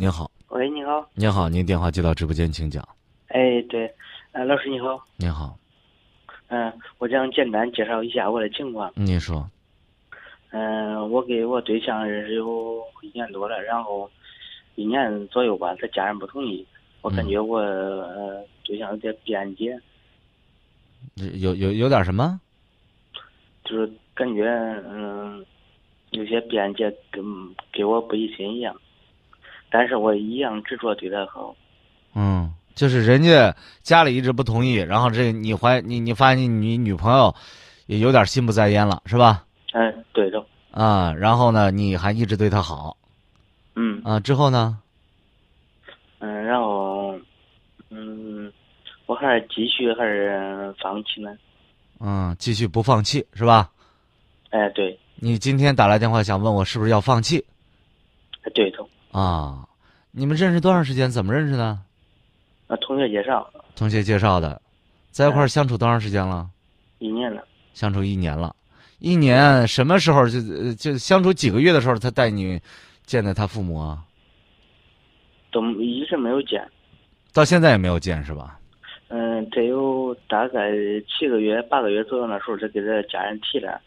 您好，喂，你好。您好，您电话接到直播间，请讲。哎，对，呃，老师你好。您好，嗯、我想简单介绍一下我的情况。您说，嗯、我跟我对象认识有一年多了，然后一年左右吧，他家人不同意，我感觉我、呃对象有点辩解，有有有点什么？就是感觉嗯有些辩解跟给我不一心一样，但是我一样执着对他好。嗯，就是人家家里一直不同意，然后这你怀你你发现你女朋友也有点心不在焉了，是吧？嗯、对的。啊，然后呢，你还一直对她好嗯啊，之后呢？嗯，然后嗯，我还是继续还是放弃呢？嗯，继续不放弃是吧？哎，对，你今天打来电话想问我是不是要放弃对的。啊？你们认识多长时间？怎么认识的？啊，同学介绍，同学介绍的，在一块儿相处多长时间了？一年了。相处一年了，一年什么时候就呃就相处几个月的时候，他带你见的他父母啊？都一直没有见。到现在也没有见是吧？嗯，得有大概七个月、八个月左右那时候，他给他家人提了。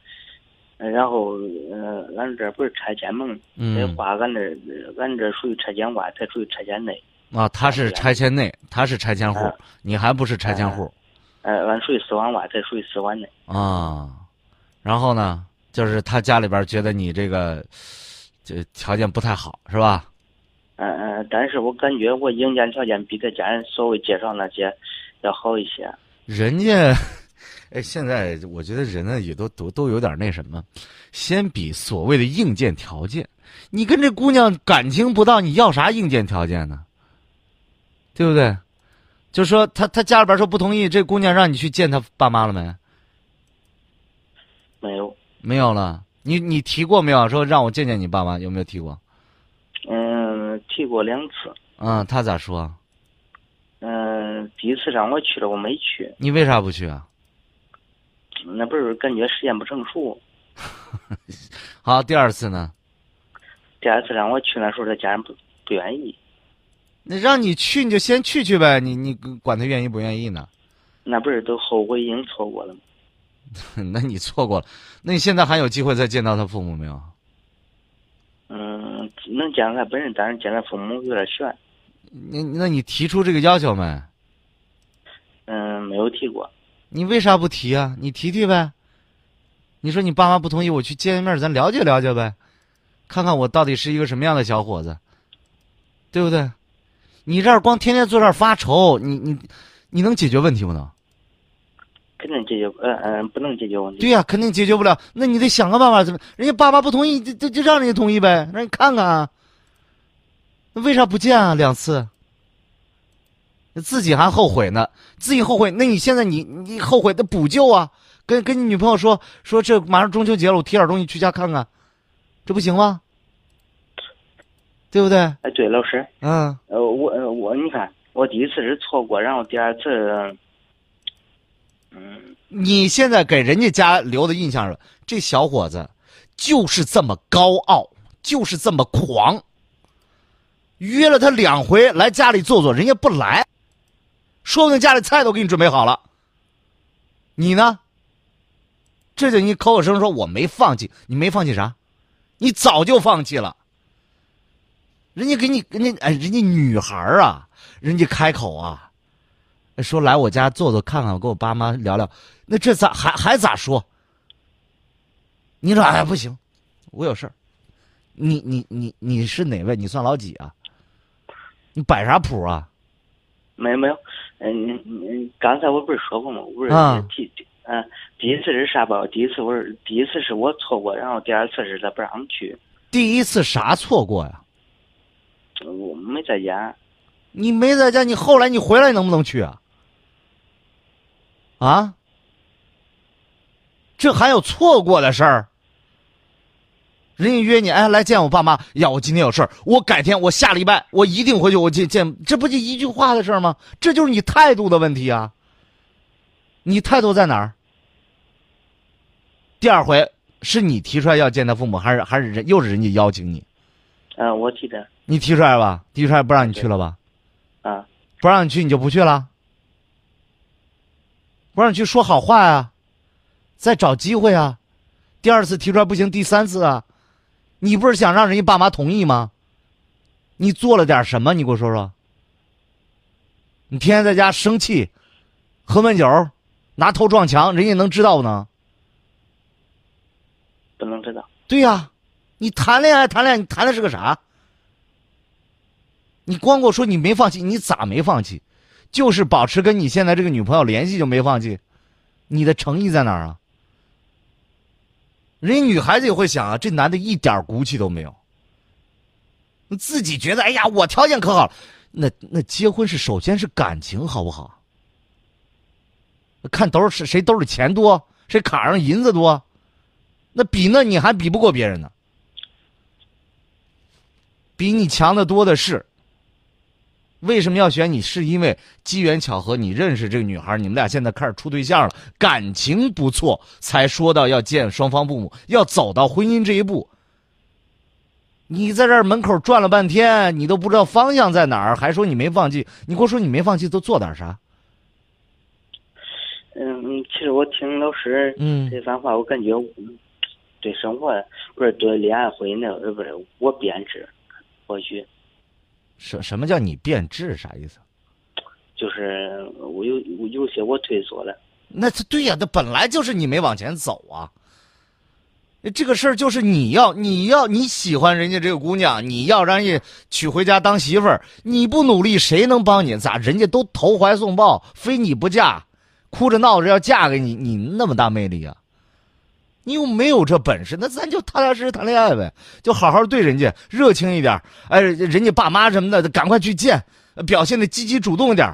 呃然后，呃，俺这不是拆迁嘛，这嗯话俺这俺这属于拆迁外，他属于拆迁内。啊，他是拆迁内，他是拆迁户嗯，你还不是拆迁户呃，俺属于四环外，他属于四环内。啊？然后呢，就是他家里边觉得你这个这条件不太好是吧？嗯、嗯、但是我感觉我硬件条件比他家人所谓介绍那些要好一些。人家，哎，现在我觉得人呢也都都都有点那什么，先比所谓的硬件条件，你跟这姑娘感情不到，你要啥硬件条件呢？对不对？就说他他家里边说不同意，这姑娘让你去见他爸妈了没？没有，没有了。你你提过没有？说让我见见你爸妈，有没有提过？嗯，提过两次。嗯，他咋说？嗯，第一次让我去了，我没去。你为啥不去啊？那不是感觉时间不成熟。好，第二次呢？第二次让我去那时候，他家人不不愿意。那让你去你就先去去呗，你你管他愿意不愿意呢？那不是都后悔已经错过了吗？那你错过了，那你现在还有机会再见到他父母没有？嗯，能见到他本人，但是见他父母有点悬。那那你提出这个要求没？嗯，没有提过。你为啥不提啊？你提提呗。你说你爸妈不同意，我去见面，咱了解了解呗，看看我到底是一个什么样的小伙子，对不对？你这儿光天天坐这儿发愁，你你你能解决问题不能？肯定解决，嗯嗯，不能解决问题。对呀、肯定解决不了。那你得想个办法，怎么人家爸妈不同意，就就就让人家同意呗，让你看看啊。那为啥不见啊？两次，自己还后悔呢，自己后悔。那你现在你你后悔的补救啊？跟跟你女朋友说说，这马上中秋节了，我提点东西去家看看，这不行吗？对不对？哎，对，老师，嗯，呃，我呃我你看，我第一次是错过，然后第二次，嗯，你现在给人家家留的印象是，这小伙子就是这么高傲，就是这么狂。约了他两回来家里坐坐，人家不来，说不定家里菜都给你准备好了。你呢？这就你口口声声说我没放弃，你没放弃啥？你早就放弃了。人家给你，人家哎，人家女孩啊，人家开口啊，说来我家坐坐看看，我跟我爸妈聊聊，那这咋还还咋说？你说哎不行，我有事儿。你你你你是哪位？你算老几啊？你摆啥谱啊？没有没有，嗯嗯，刚才我不是说过吗？我不是啊第第嗯、第一次是啥吧？第一次我是第一次是我错过，然后第二次是他不让去，第一次啥错过呀？我没在家。你没在家，你后来你回来能不能去啊？啊？这还有错过的事儿？人家约你，哎，来见我爸妈。呀，我今天有事儿，我改天，我下礼拜我一定回去，我见见，这不就一句话的事儿吗？这就是你态度的问题啊。你态度在哪儿？第二回是你提出来要见他父母，还是还是人又是人家邀请你？嗯、我记得。你提出来吧，提出来不让你去了吧？啊，不让你去你就不去了？不让你去说好话呀、再找机会啊！第二次提出来不行，第三次啊！你不是想让人家爸妈同意吗？你做了点什么？你给我说说。你天天在家生气，喝闷酒，拿头撞墙，人家能知道呢？不能知道。对呀、你谈恋爱谈恋爱，你谈的是个啥？你光给我说你没放弃，你咋没放弃？就是保持跟你现在这个女朋友联系就没放弃，你的诚意在哪儿啊？人家女孩子也会想啊，这男的一点骨气都没有，自己觉得哎呀，我条件可好了，那那结婚是首先是感情好不好？看兜是谁兜里钱多，谁卡上银子多，那比那你还比不过别人呢，比你强的多的是。为什么要选你？是因为机缘巧合，你认识这个女孩，你们俩现在开始处对象了，感情不错，才说到要见双方父母，要走到婚姻这一步。你在这儿门口转了半天，你都不知道方向在哪儿，还说你没放弃？你给我说你没放弃，都做点啥？嗯，其实我听老师嗯这番话，我感觉我对生活不是对恋爱婚姻的，呃，不是我变质，或许什什么叫你变质？啥意思？就是我有我有些我退缩了。那这对呀，那本来就是你没往前走啊。这个事儿就是你要，你要你喜欢人家这个姑娘，你要让人家娶回家当媳妇儿，你不努力谁能帮你？咋人家都投怀送抱，非你不嫁，哭着闹着要嫁给你，你那么大魅力啊？你又没有这本事，那咱就踏踏实实谈恋爱呗，就好好对人家，热情一点。哎，人家爸妈什么的，赶快去见，表现的积极主动一点。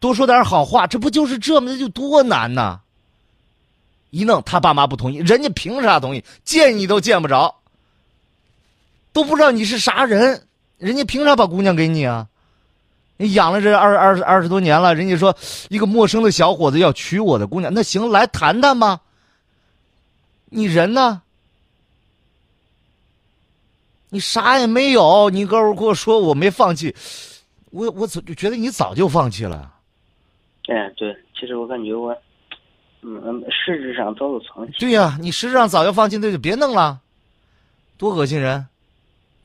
多说点好话，这不就是这么的就多难呐？一弄他爸妈不同意，人家凭啥同意？见你都见不着，都不知道你是啥人，人家凭啥把姑娘给你啊？你养了这二二二十多年了，人家说一个陌生的小伙子要娶我的姑娘，那行来谈谈吧。你人呢？你啥也没有，你跟我跟我说我没放弃，我我早就觉得你早就放弃了。哎，对，其实我感觉我，嗯嗯，实质上早就放弃。对呀、你实质上早就放弃，那就别弄了，多恶心人！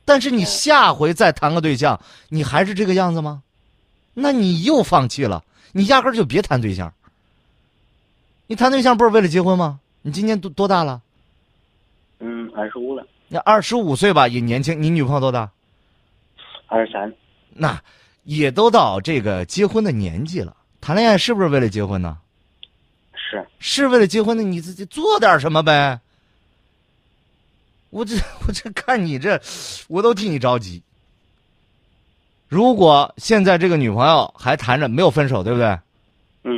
但是你下回再谈个对象，你还是这个样子吗？那你又放弃了，你压根儿就别谈对象。你谈对象不是为了结婚吗？你今年多多大了？嗯，二十五了，那二十五岁吧，也年轻。你女朋友多大？二十三。那也都到这个结婚的年纪了，谈恋爱是不是为了结婚呢？是，是为了结婚的，你自己做点什么呗。我这我这看你这，我都替你着急。如果现在这个女朋友还谈着没有分手，对不对？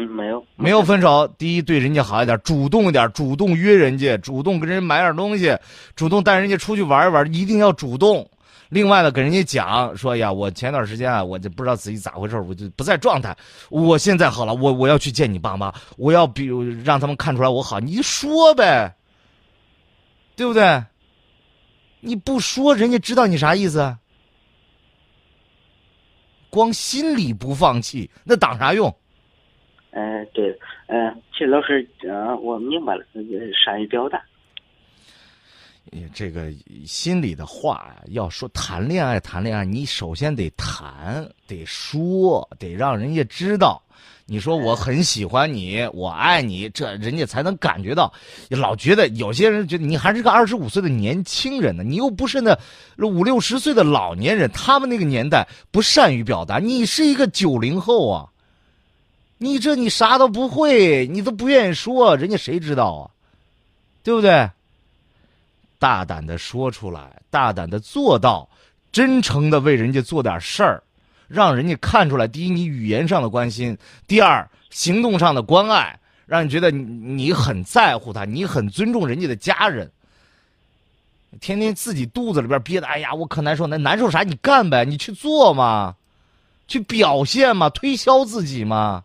没有，没有分手，第一对人家好一点，主动一点，主动约人家，主动跟人买点东西，主动带人家出去玩一玩，一定要主动。另外呢，给人家讲说呀，我前段时间啊，我就不知道自己咋回事，我就不在状态。我现在好了，我我要去见你爸妈，我要比如让他们看出来我好，你说呗，对不对？你不说，人家知道你啥意思？光心里不放弃，那挡啥用？嗯、对，嗯、其实老师，嗯、我明白了，呃善于表达。呃这个心里的话呀，要说谈恋爱，谈恋爱，你首先得谈，得说，得让人家知道。你说我很喜欢你，我爱你，这人家才能感觉到。老觉得有些人觉得你还是个二十五岁的年轻人呢，你又不是那五六十岁的老年人，他们那个年代不善于表达。你是一个九零后啊，你这你啥都不会，你都不愿意说，人家谁知道啊？对不对？大胆的说出来，大胆的做到，真诚的为人家做点事儿，让人家看出来。第一，你语言上的关心；第二，行动上的关爱，让你觉得你你很在乎他，你很尊重人家的家人。天天自己肚子里边憋的，哎呀，我可难受，那难受啥？你干呗，你去做嘛，去表现嘛，推销自己嘛，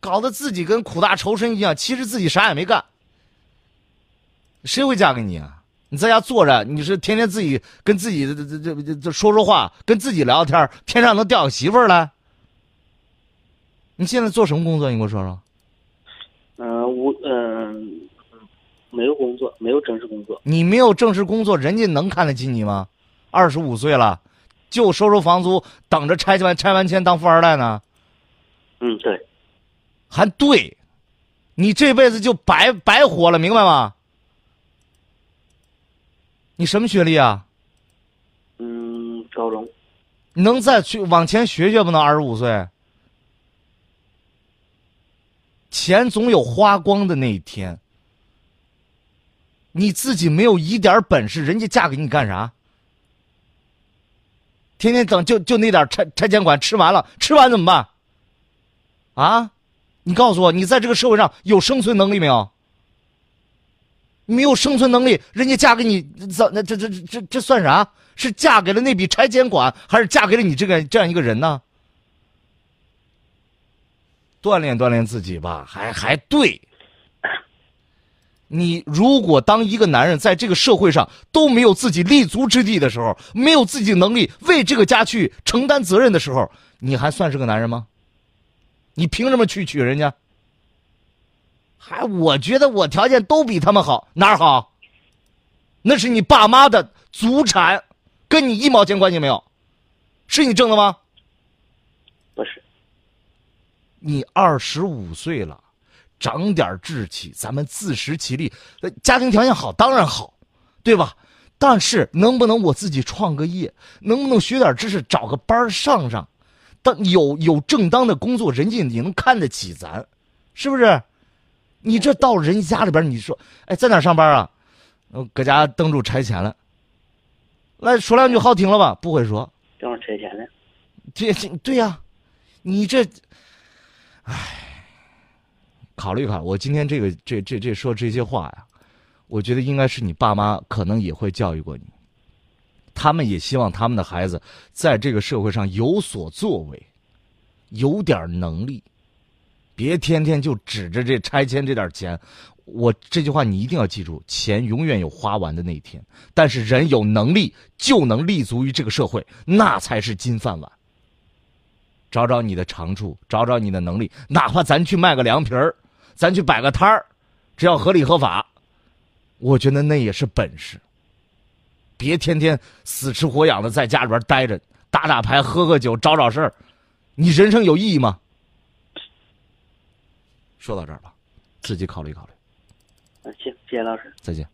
搞得自己跟苦大仇深一样，其实自己啥也没干。谁会嫁给你啊？你在家坐着，你是天天自己跟自己这这这这这说说话，跟自己聊聊天，天上能掉个媳妇儿来？你现在做什么工作？你给我说说。嗯，我嗯没有工作，没有正式工作。你没有正式工作，人家能看得起你吗？二十五岁了，就收收房租，等着拆完拆完迁当富二代呢。嗯，对，还对，你这辈子就白白活了，明白吗？你什么学历啊？嗯，高中。能再去往前学学不能？二十五岁，钱总有花光的那一天。你自己没有一点本事，人家嫁给你干啥？天天等就就那点拆拆迁款吃完了，吃完怎么办？啊，你告诉我，你在这个社会上有生存能力没有？没有生存能力，人家嫁给你，怎那这这这这算啥？是嫁给了那笔拆迁款，还是嫁给了你这个这样一个人呢？锻炼锻炼自己吧，还还对。你如果当一个男人在这个社会上都没有自己立足之地的时候，没有自己能力为这个家去承担责任的时候，你还算是个男人吗？你凭什么去娶人家？还我觉得我条件都比他们好，哪儿好？那是你爸妈的祖产，跟你一毛钱关系没有，是你挣的吗？不是。你二十五岁了，长点志气，咱们自食其力。家庭条件好当然好，对吧？但是能不能我自己创个业？能不能学点知识，找个班上上？当有有正当的工作，人家也能看得起咱，是不是？你这到人家里边，你说，哎，在哪上班啊？搁家登住拆迁了。来说两句好听了吧？不会说。等着拆迁了。这这对呀，你这，唉，考虑考虑。我今天这个这这这说这些话呀，我觉得应该是你爸妈可能也会教育过你。他们也希望他们的孩子在这个社会上有所作为，有点能力，别天天就指着这拆迁这点钱。我这句话你一定要记住：钱永远有花完的那一天，但是人有能力就能立足于这个社会，那才是金饭碗。找找你的长处，找找你的能力，哪怕咱去卖个凉皮儿，咱去摆个摊儿，只要合理合法，我觉得那也是本事。别天天死吃活养的在家里边待着，打打牌、喝喝酒、找找事儿，你人生有意义吗？说到这儿吧，自己考虑考虑。行，谢谢老师。再见。